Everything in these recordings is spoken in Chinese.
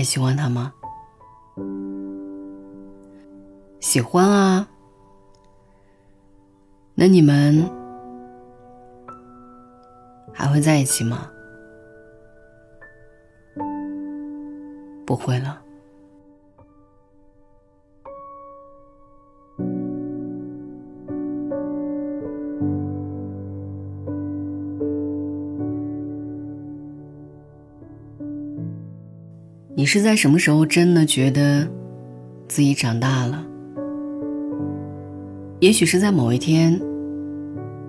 还喜欢他吗？喜欢啊。那你们还会在一起吗？不会了。你是在什么时候真的觉得自己长大了？也许是在某一天，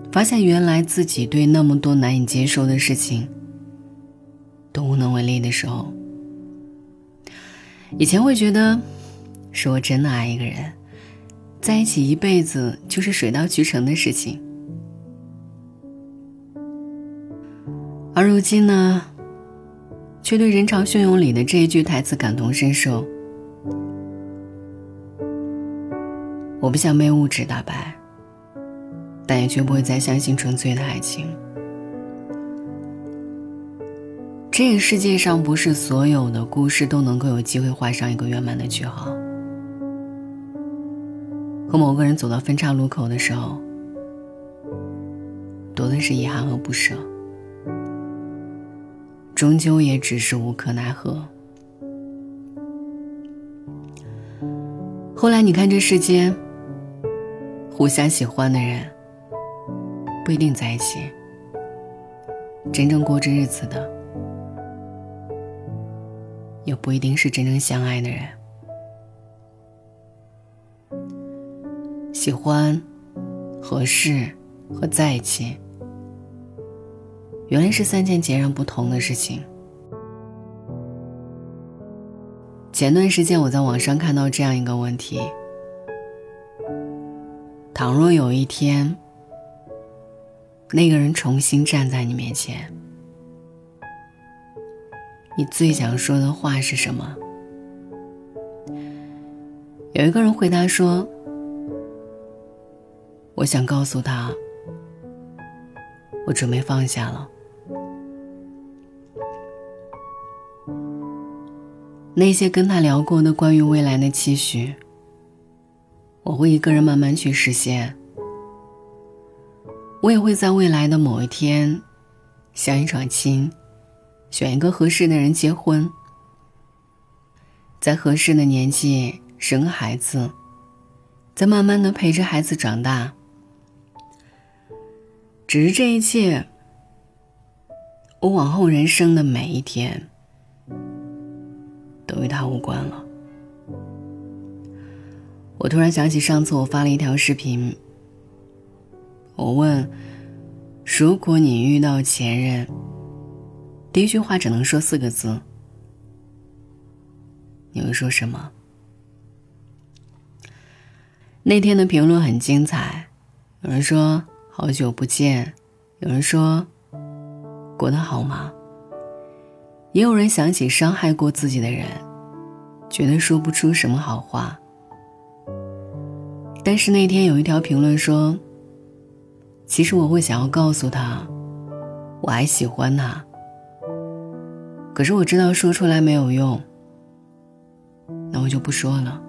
发现原来自己对那么多难以接受的事情都无能为力的时候。以前会觉得，是我真的爱一个人，在一起一辈子就是水到渠成的事情。而如今呢？却对人潮汹涌里的这一句台词感同身受。我不想被物质打败，但也绝不会再相信纯粹的爱情。这个世界上不是所有的故事都能够有机会画上一个圆满的句号。和某个人走到分岔路口的时候，多的是遗憾和不舍。终究也只是无可奈何。后来你看，这世间，互相喜欢的人不一定在一起，真正过着日子的，也不一定是真正相爱的人。喜欢、合适和在一起。原来是三件截然不同的事情。前段时间我在网上看到这样一个问题：倘若有一天，那个人重新站在你面前，你最想说的话是什么？有一个人回答说：“我想告诉他，我准备放下了。”那些跟他聊过的关于未来的期许，我会一个人慢慢去实现。我也会在未来的某一天，相一场亲，选一个合适的人结婚，在合适的年纪生个孩子，再慢慢的陪着孩子长大。只是这一切，我往后人生的每一天。都与他无关了。我突然想起上次我发了一条视频，我问：如果你遇到前任，第一句话只能说四个字，你会说什么？那天的评论很精彩，有人说好久不见，有人说过得好吗？也有人想起伤害过自己的人，觉得说不出什么好话。但是那天有一条评论说：“其实我会想要告诉他，我还喜欢他。可是我知道说出来没有用，那我就不说了。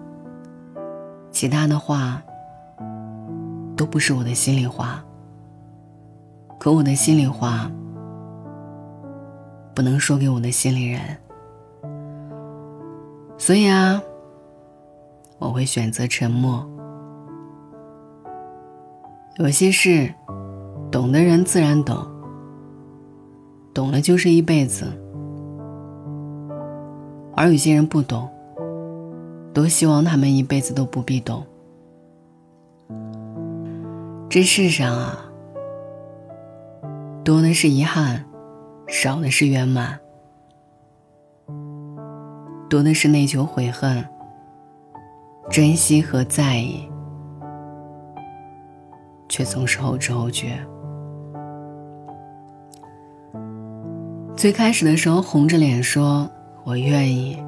其他的话都不是我的心里话。可我的心里话。”不能说给我的心里人，所以啊，我会选择沉默。有些事，懂的人自然懂，懂了就是一辈子；而有些人不懂，多希望他们一辈子都不必懂。这世上啊，多的是遗憾。少的是圆满，多的是内疚悔恨，珍惜和在意，却总是后知后觉。最开始的时候，红着脸说“我愿意”，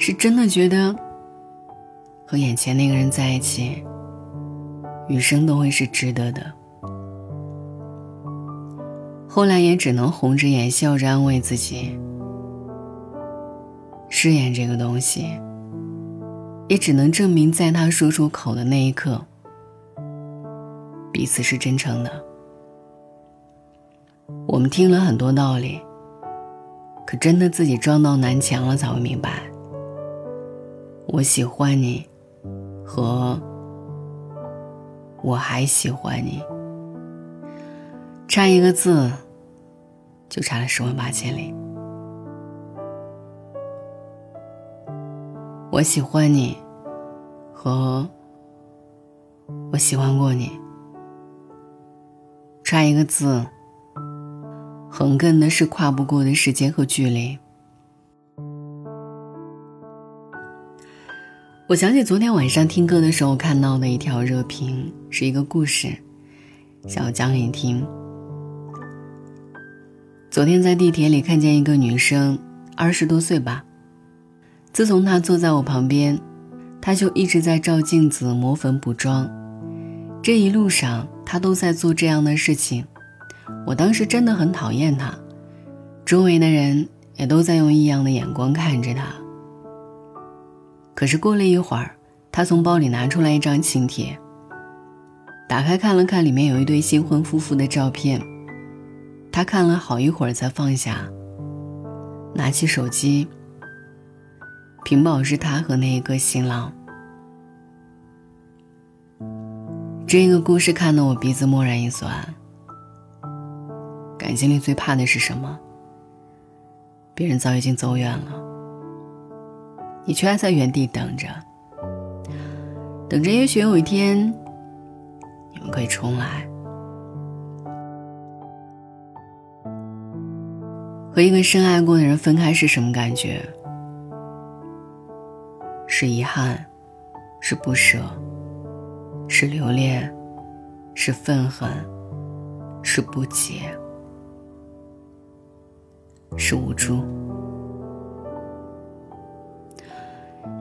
是真的觉得和眼前那个人在一起，余生都会是值得的。后来也只能红着眼笑着安慰自己：誓言这个东西，也只能证明在他说出口的那一刻，彼此是真诚的。我们听了很多道理，可真的自己撞到南墙了才会明白，我喜欢你，和我还喜欢你，差一个字，就差了十万八千里。我喜欢你，和我喜欢过你，差一个字，横亘的是跨不过的时间和距离。我想起昨天晚上听歌的时候看到的一条热评，是一个故事，想要讲给你听。昨天在地铁里看见一个女生，二十多岁吧。自从她坐在我旁边，她就一直在照镜子、抹粉、补妆。这一路上，她都在做这样的事情。我当时真的很讨厌她，周围的人也都在用异样的眼光看着她。可是过了一会儿，他从包里拿出来一张请帖，打开看了看，里面有一对新婚夫妇的照片。他看了好一会儿才放下，拿起手机。屏保是他和那一个新郎。这个故事看得我鼻子蓦然一酸。感情里最怕的是什么？别人早已经走远了，你却还在原地等着，等着，也许有一天，你们可以重来。和一个深爱过的人分开是什么感觉？是遗憾，是不舍，是留恋，是愤恨，是不解，是无助。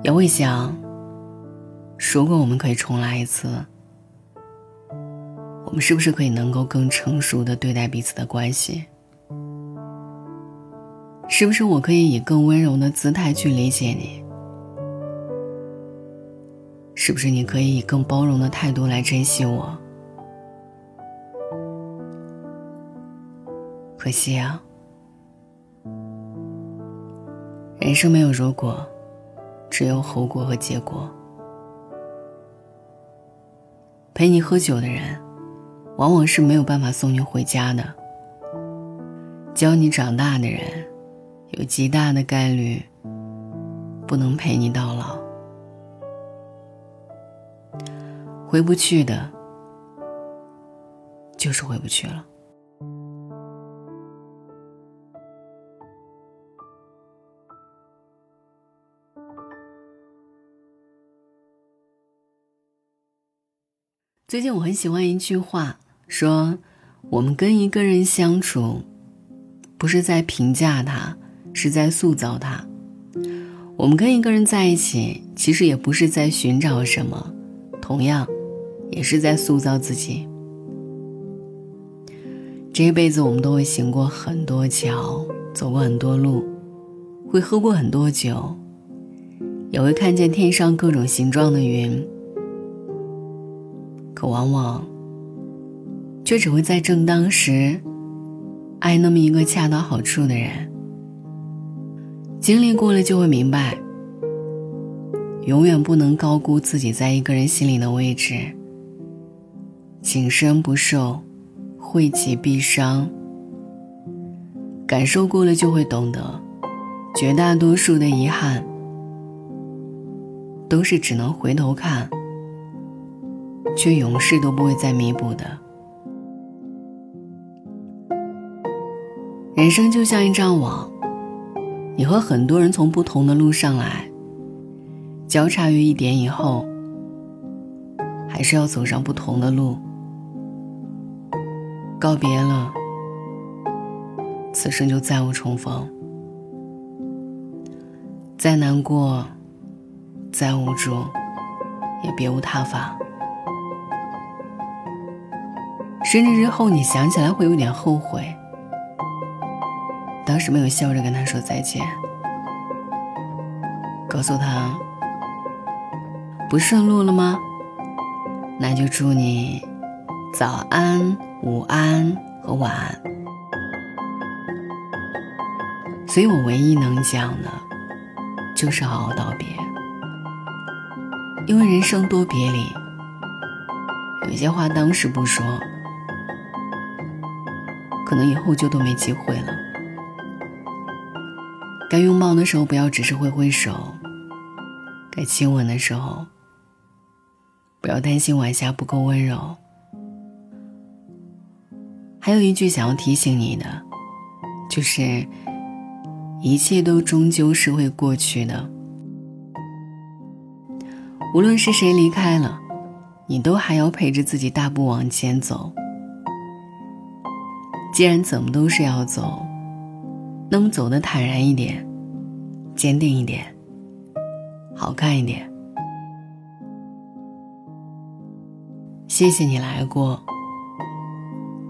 也会想，如果我们可以重来一次，我们是不是可以能够更成熟的对待彼此的关系？是不是我可以以更温柔的姿态去理解你？是不是你可以以更包容的态度来珍惜我？可惜啊，人生没有如果，只有后果和结果。陪你喝酒的人，往往是没有办法送你回家的；教你长大的人，有极大的概率不能陪你到老。回不去的，就是回不去了。最近我很喜欢一句话，说：“我们跟一个人相处，不是在评价他，是在塑造他。我们跟一个人在一起，其实也不是在寻找什么，同样。”也是在塑造自己。这一辈子，我们都会行过很多桥，走过很多路，会喝过很多酒，也会看见天上各种形状的云。可往往，却只会在正当时，爱那么一个恰到好处的人。经历过了，就会明白，永远不能高估自己在一个人心里的位置。情深不寿，惠己必伤。感受过了就会懂得，绝大多数的遗憾，都是只能回头看，却永世都不会再弥补的。人生就像一张网，你和很多人从不同的路上来，交叉于一点以后，还是要走上不同的路。告别了，此生就再无重逢。再难过，再无助，也别无他法。甚至日后你想起来会有点后悔，当时没有笑着跟他说再见。告诉他：“不顺路了吗？那就祝你早安、午安和晚安。”所以我唯一能讲的，就是好好道别，因为人生多别离，有些话当时不说，可能以后就都没机会了。该拥抱的时候，不要只是挥挥手；该亲吻的时候，不要担心晚霞不够温柔。还有一句想要提醒你的，就是。一切都终究是会过去的，无论是谁离开了，你都还要陪着自己大步往前走。既然怎么都是要走，那么走的坦然一点，坚定一点，好看一点。谢谢你来过，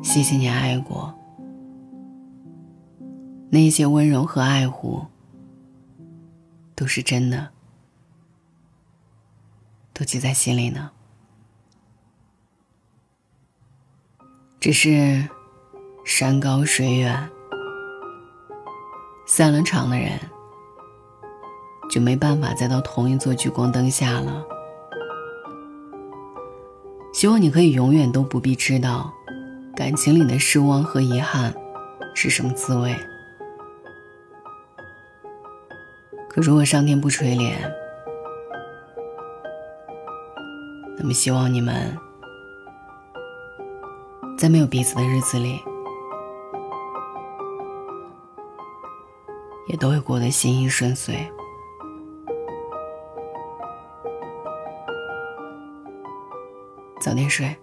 谢谢你爱过。那些温柔和爱护，都是真的，都记在心里呢。只是山高水远，散了场的人，就没办法再到同一座聚光灯下了。希望你可以永远都不必知道，感情里的失望和遗憾是什么滋味。可如果上天不垂怜，那么希望你们在没有彼此的日子里，都会过得心意顺遂。早点睡。